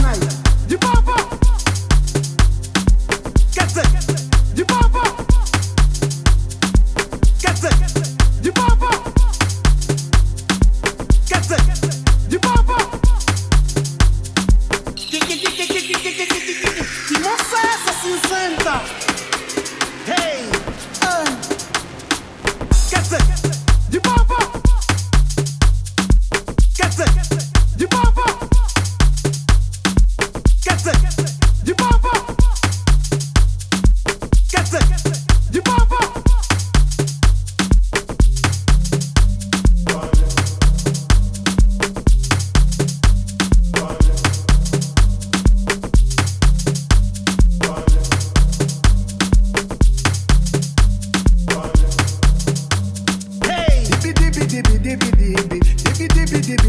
Janaína. De boba!